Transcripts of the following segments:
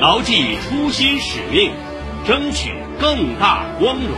牢记初心使命，争取更大光荣。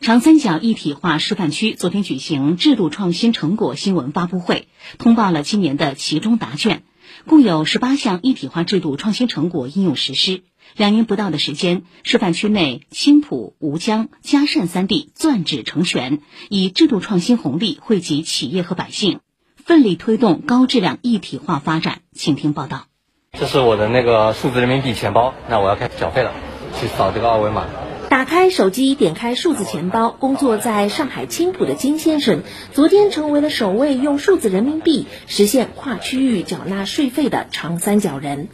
长三角一体化示范区昨天举行制度创新成果新闻发布会，通报了今年的其中答卷，共有十八项一体化制度创新成果应用实施。两年不到的时间，示范区内青浦、吴江、嘉善三地攥指成拳，以制度创新红利惠及企业和百姓，奋力推动高质量一体化发展。请听报道。这是我的那个数字人民币钱包，那我要开始缴费了，去扫这个二维码。打开手机，点开数字钱包。工作在上海青浦的金先生，昨天成为了首位用数字人民币实现跨区域缴纳税费的长三角人。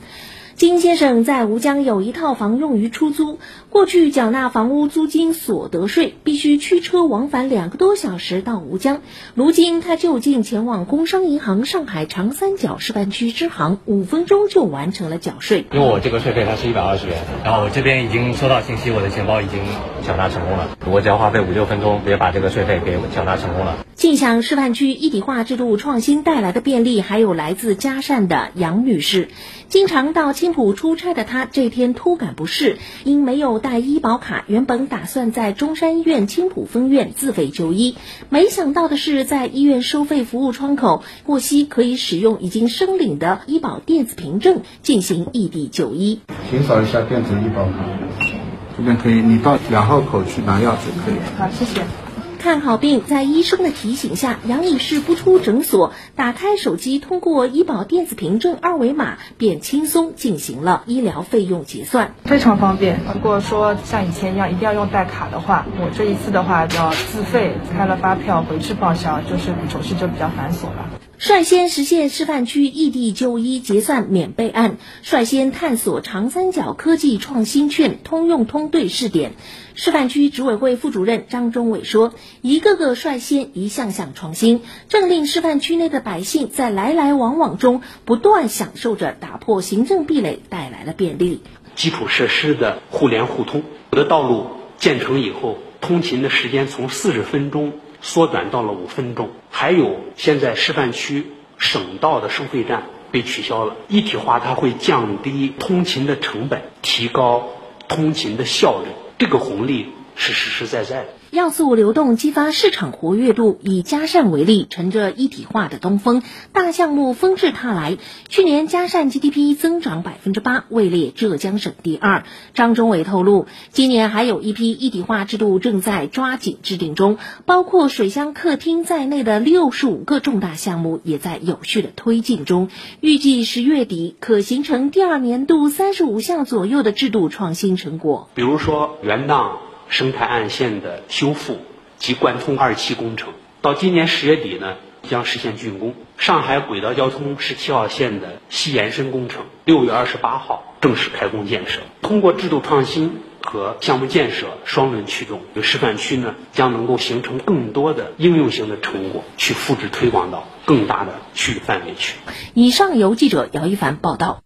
金先生在吴江有一套房用于出租。过去缴纳房屋租金所得税，必须驱车往返两个多小时到吴江。如今他就近前往工商银行上海长三角示范区支行，五分钟就完成了缴税。因为我这个税费它是一百二十元，然后我这边已经收到信息，我的钱包已经缴纳成功了。我只要花费五六分钟，也把这个税费给缴纳成功了。尽享示范区一体化制度创新带来的便利，还有来自嘉善的杨女士。经常到青浦出差的她，这天突感不适，因没有带医保卡，原本打算在中山医院青浦分院自费就医，没想到的是，在医院收费服务窗口，获悉可以使用已经申领的医保电子凭证进行异地就医。请扫一下电子医保卡，这边可以，你到两号口去拿药就可以。好，谢谢。看好病，在医生的提醒下，杨女士不出诊所，打开手机，通过医保电子凭证二维码，便轻松进行了医疗费用结算，非常方便。如果说像以前一样一定要用带卡的话，我这一次的话要自费开了发票回去报销，就是手续就比较繁琐了。率先实现示范区异地就医结算免备案，率先探索长三角科技创新券通用通兑试点。示范区执委会副主任张忠伟说：“一个个率先，一项项创新，正令示范区内的百姓在来来往往中不断享受着打破行政壁垒带来的便利。基础设施的互联互通，有的道路建成以后，通勤的时间从四十分钟。”缩短到了五分钟，还有现在示范区省道的收费站被取消了。一体化它会降低通勤的成本，提高通勤的效率，这个红利是实实在在的。要素流动，激发市场活跃度。以嘉善为例，乘着一体化的东风，大项目纷至沓来。去年嘉善 GDP 增长百分之八，位列浙江省第二。张忠伟透露，今年还有一批一体化制度正在抓紧制定中，包括水乡客厅在内的六十五个重大项目也在有序的推进中。预计十月底可形成第二年度三十五项左右的制度创新成果。比如说，元荡。生态岸线的修复及贯通二期工程，到今年十月底呢，将实现竣工。上海轨道交通十七号线的西延伸工程，六月二十八号正式开工建设。通过制度创新和项目建设双轮驱动，示范区呢将能够形成更多的应用型的成果，去复制推广到更大的区域范围去。以上由记者姚一凡报道。